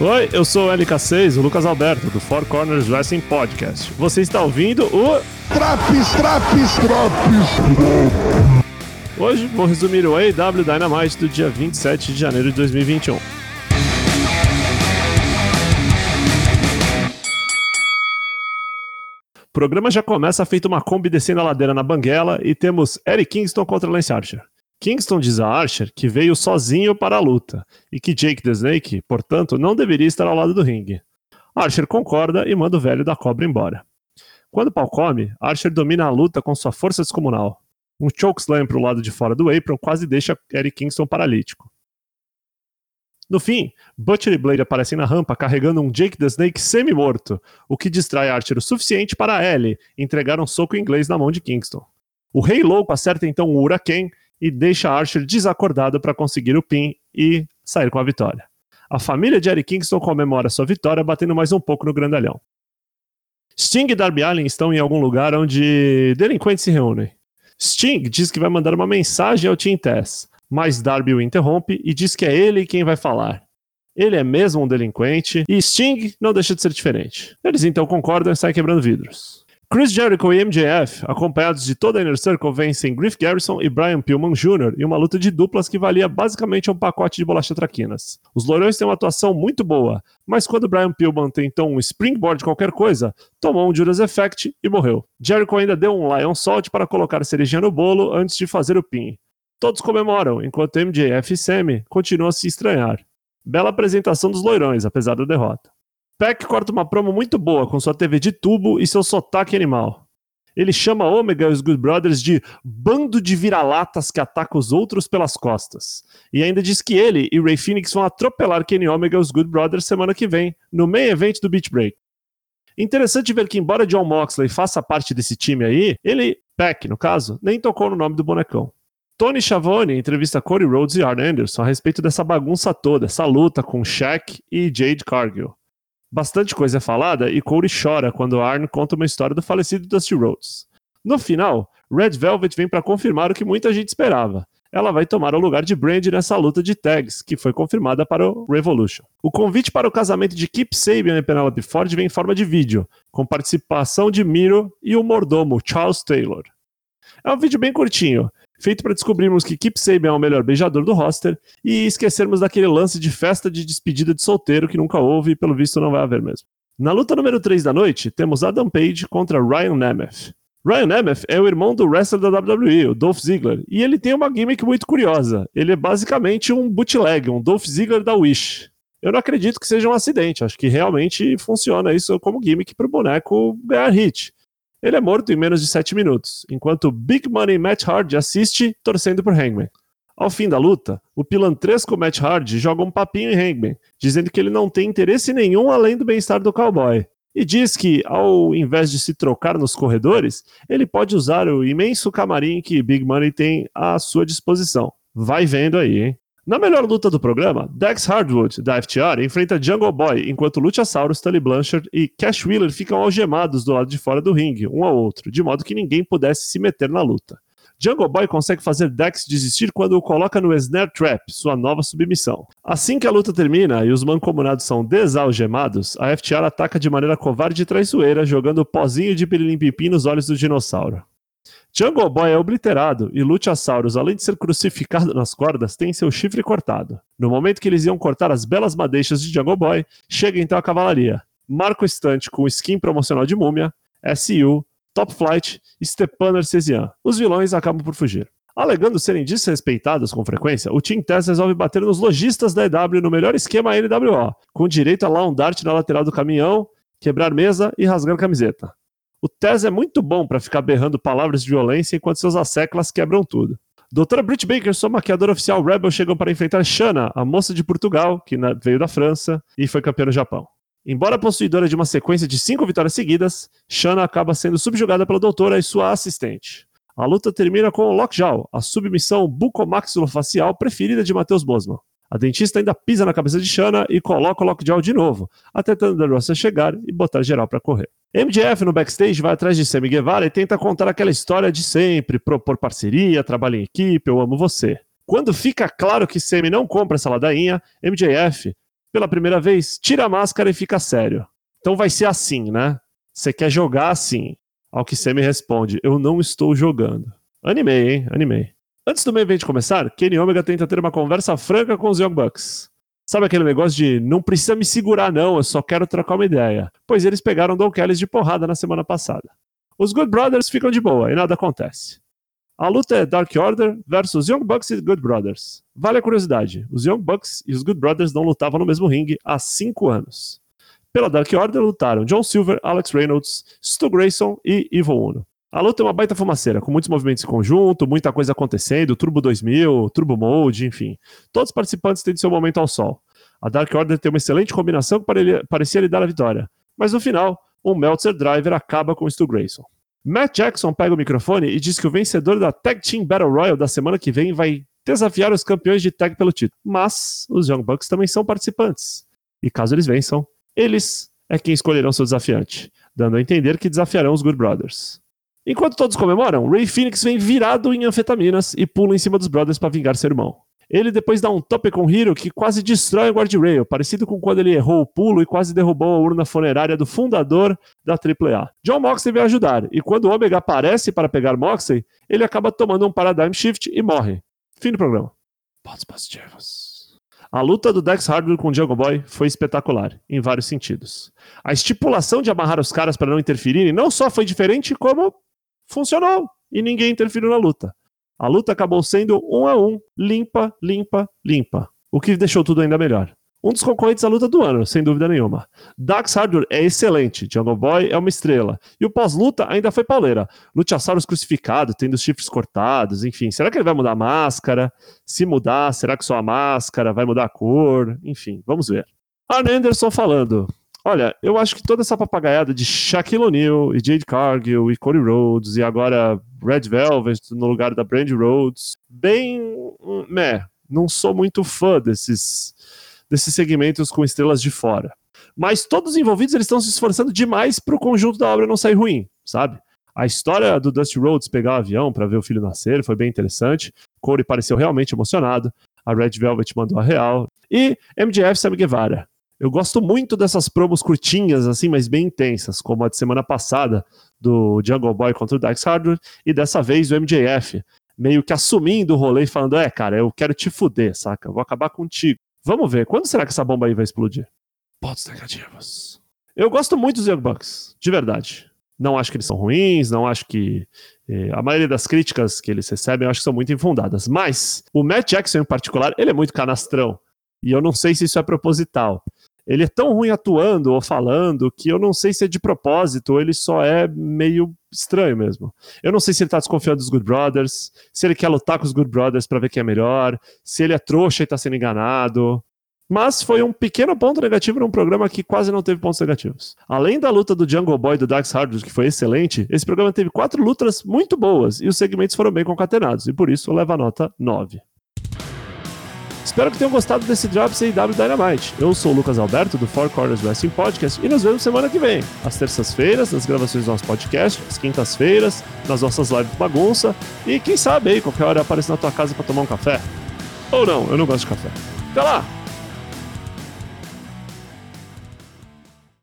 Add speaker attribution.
Speaker 1: Oi, eu sou o LK6, o Lucas Alberto, do Four Corners Wrestling Podcast. Você está ouvindo o.
Speaker 2: Traps, traps, traps!
Speaker 1: Hoje vou resumir o AEW Dynamite do dia 27 de janeiro de 2021. O programa já começa feito uma Kombi descendo a ladeira na banguela e temos Eric Kingston contra Lance Archer. Kingston diz a Archer que veio sozinho para a luta e que Jake the Snake, portanto, não deveria estar ao lado do ringue. Archer concorda e manda o velho da cobra embora. Quando o pau come, Archer domina a luta com sua força descomunal. Um chokeslam para o lado de fora do apron quase deixa Eric Kingston paralítico. No fim, Butcher e Blade aparecem na rampa carregando um Jake the Snake semi-morto, o que distrai Archer o suficiente para Ellie entregar um soco inglês na mão de Kingston. O Rei Louco acerta então o Huracan e deixa Archer desacordado para conseguir o pin e sair com a vitória. A família de Eric Kingston comemora sua vitória batendo mais um pouco no grandalhão. Sting e Darby Allin estão em algum lugar onde delinquentes se reúnem. Sting diz que vai mandar uma mensagem ao Team Tess, mas Darby o interrompe e diz que é ele quem vai falar. Ele é mesmo um delinquente e Sting não deixa de ser diferente. Eles então concordam e saem quebrando vidros. Chris Jericho e MJF, acompanhados de toda a Inner Circle, vencem Griff Garrison e Brian Pillman Jr. em uma luta de duplas que valia basicamente um pacote de bolacha traquinas. Os loirões têm uma atuação muito boa, mas quando Brian Pillman tentou um springboard qualquer coisa, tomou um Judas Effect e morreu. Jericho ainda deu um Lion Salt para colocar a cerejinha no bolo antes de fazer o pin. Todos comemoram, enquanto MJF e Sammy continuam a se estranhar. Bela apresentação dos loirões, apesar da derrota. Peck corta uma promo muito boa com sua TV de tubo e seu sotaque animal. Ele chama Omega e os Good Brothers de bando de vira-latas que ataca os outros pelas costas. E ainda diz que ele e Ray Phoenix vão atropelar Kenny Omega e os Good Brothers semana que vem, no main event do Beach Break. Interessante ver que, embora John Moxley faça parte desse time aí, ele, Peck no caso, nem tocou no nome do bonecão. Tony Schiavone entrevista Cody Rhodes e Arn Anderson a respeito dessa bagunça toda, essa luta com Shaq e Jade Cargill. Bastante coisa é falada e Corey chora quando Arn conta uma história do falecido Dusty Rhodes. No final, Red Velvet vem para confirmar o que muita gente esperava. Ela vai tomar o lugar de Brand nessa luta de tags, que foi confirmada para o Revolution. O convite para o casamento de Kip Sabian e Penelope Ford vem em forma de vídeo, com participação de Miro e o mordomo Charles Taylor. É um vídeo bem curtinho, feito para descobrirmos que Kip Sabian é o melhor beijador do roster e esquecermos daquele lance de festa de despedida de solteiro que nunca houve e pelo visto não vai haver mesmo. Na luta número 3 da noite, temos Adam Page contra Ryan Nemeth. Ryan Nemeth é o irmão do wrestler da WWE, o Dolph Ziggler, e ele tem uma gimmick muito curiosa. Ele é basicamente um bootleg, um Dolph Ziggler da Wish. Eu não acredito que seja um acidente, acho que realmente funciona isso como gimmick para o boneco ganhar hit. Ele é morto em menos de 7 minutos, enquanto Big Money Matt Hardy assiste torcendo por Hangman. Ao fim da luta, o pilantresco Matt Hardy joga um papinho em Hangman, dizendo que ele não tem interesse nenhum além do bem-estar do cowboy. E diz que, ao invés de se trocar nos corredores, ele pode usar o imenso camarim que Big Money tem à sua disposição. Vai vendo aí, hein? Na melhor luta do programa, Dex Hardwood, da FTR, enfrenta Jungle Boy, enquanto Luchasaurus, Tully Blanchard e Cash Wheeler ficam algemados do lado de fora do ringue, um ao outro, de modo que ninguém pudesse se meter na luta. Jungle Boy consegue fazer Dex desistir quando o coloca no Snare Trap, sua nova submissão. Assim que a luta termina e os mancomunados são desalgemados, a FTR ataca de maneira covarde e traiçoeira, jogando pozinho de pirilim nos olhos do dinossauro. Jungle Boy é obliterado e Luchasaurus, além de ser crucificado nas cordas, tem seu chifre cortado. No momento que eles iam cortar as belas madeixas de Jungle Boy, chega então a cavalaria. Marca o estante com skin promocional de múmia, SU, Top Flight e Stepan Arcesian. Os vilões acabam por fugir. Alegando serem desrespeitados com frequência, o Team Tess resolve bater nos lojistas da EW no melhor esquema NWO, com direito a lá um dart na lateral do caminhão, quebrar mesa e rasgar camiseta. O Tez é muito bom para ficar berrando palavras de violência enquanto seus asseclas quebram tudo. Doutora Britt Baker, sua maquiadora oficial Rebel, chegam para enfrentar Shanna, a moça de Portugal, que veio da França e foi campeã no Japão. Embora possuidora de uma sequência de cinco vitórias seguidas, Shanna acaba sendo subjugada pela doutora e sua assistente. A luta termina com o Lockjaw, a submissão bucomaxilofacial preferida de Matheus Bosman. A dentista ainda pisa na cabeça de Shanna e coloca o Lockjaw de novo, até Thunder Rosa chegar e botar geral para correr. MJF no backstage vai atrás de Sammy Guevara e tenta contar aquela história de sempre, propor parceria, trabalho em equipe, eu amo você. Quando fica claro que Sammy não compra essa ladainha, MJF, pela primeira vez, tira a máscara e fica sério. Então vai ser assim, né? Você quer jogar assim? Ao que me responde, eu não estou jogando. Animei, hein? Animei. Antes do meio evento começar, Kenny Omega tenta ter uma conversa franca com os Young Bucks. Sabe aquele negócio de não precisa me segurar, não, eu só quero trocar uma ideia? Pois eles pegaram Don Kelly de porrada na semana passada. Os Good Brothers ficam de boa e nada acontece. A luta é Dark Order versus Young Bucks e Good Brothers. Vale a curiosidade: os Young Bucks e os Good Brothers não lutavam no mesmo ringue há cinco anos. Pela Dark Order lutaram John Silver, Alex Reynolds, Stu Grayson e Evil Uno. A luta é uma baita fumaceira, com muitos movimentos em conjunto, muita coisa acontecendo, Turbo 2000, Turbo Mode, enfim. Todos os participantes têm seu momento ao sol. A Dark Order tem uma excelente combinação que parecia lhe dar a vitória. Mas no final, um Meltzer Driver acaba com Stu Grayson. Matt Jackson pega o microfone e diz que o vencedor da Tag Team Battle Royal da semana que vem vai desafiar os campeões de tag pelo título. Mas os Young Bucks também são participantes. E caso eles vençam, eles é quem escolherão seu desafiante, dando a entender que desafiarão os Good Brothers. Enquanto todos comemoram, Ray Phoenix vem virado em anfetaminas e pula em cima dos brothers para vingar seu irmão. Ele depois dá um tope com Hiro que quase destrói o guardrail, parecido com quando ele errou o pulo e quase derrubou a urna funerária do fundador da AAA. John Moxley vem ajudar, e quando Omega aparece para pegar Moxley, ele acaba tomando um Paradigm Shift e morre. Fim do programa. Pontos positivos. A luta do Dex Hardware com o Jungle Boy foi espetacular, em vários sentidos. A estipulação de amarrar os caras para não interferirem não só foi diferente, como funcionou e ninguém interferiu na luta. A luta acabou sendo um a um, limpa, limpa, limpa. O que deixou tudo ainda melhor. Um dos concorrentes da luta do ano, sem dúvida nenhuma. Dax Hardur é excelente, Jungle Boy é uma estrela. E o pós-luta ainda foi pauleira. Luchasaurus crucificado, tendo os chifres cortados, enfim. Será que ele vai mudar a máscara? Se mudar, será que só a máscara vai mudar a cor? Enfim, vamos ver. Arne Anderson falando. Olha, eu acho que toda essa papagaiada de Shaquille O'Neal e Jade Cargill e Cody Rhodes e agora Red Velvet no lugar da Brandy Rhodes, bem, né, não sou muito fã desses desses segmentos com estrelas de fora. Mas todos os envolvidos eles estão se esforçando demais para o conjunto da obra não sair ruim, sabe? A história do Dusty Rhodes pegar o avião para ver o filho nascer foi bem interessante. Corey pareceu realmente emocionado. A Red Velvet mandou a real. E MJF Sam Guevara. Eu gosto muito dessas promos curtinhas, assim, mas bem intensas, como a de semana passada, do Jungle Boy contra o Dax Hardware, e dessa vez o MJF, meio que assumindo o rolê e falando: É, cara, eu quero te fuder, saca? Eu vou acabar contigo. Vamos ver, quando será que essa bomba aí vai explodir? Pontos negativos. Eu gosto muito dos Young Bucks, de verdade. Não acho que eles são ruins, não acho que. Eh, a maioria das críticas que eles recebem eu acho que são muito infundadas. Mas o Matt Jackson, em particular, ele é muito canastrão. E eu não sei se isso é proposital ele é tão ruim atuando ou falando que eu não sei se é de propósito ou ele só é meio estranho mesmo. Eu não sei se ele tá desconfiando dos Good Brothers, se ele quer lutar com os Good Brothers para ver quem é melhor, se ele é trouxa e tá sendo enganado. Mas foi um pequeno ponto negativo num programa que quase não teve pontos negativos. Além da luta do Jungle Boy e do Dax Hardwood, que foi excelente, esse programa teve quatro lutas muito boas e os segmentos foram bem concatenados, e por isso leva a nota 9. Espero que tenham gostado desse Drops AEW Dynamite. Eu sou o Lucas Alberto, do Four Corners Wrestling Podcast, e nos vemos semana que vem, às terças-feiras, nas gravações do nosso podcast, às quintas-feiras, nas nossas lives bagunça, e quem sabe aí, qualquer hora aparece na tua casa para tomar um café. Ou não, eu não gosto de café. Até lá!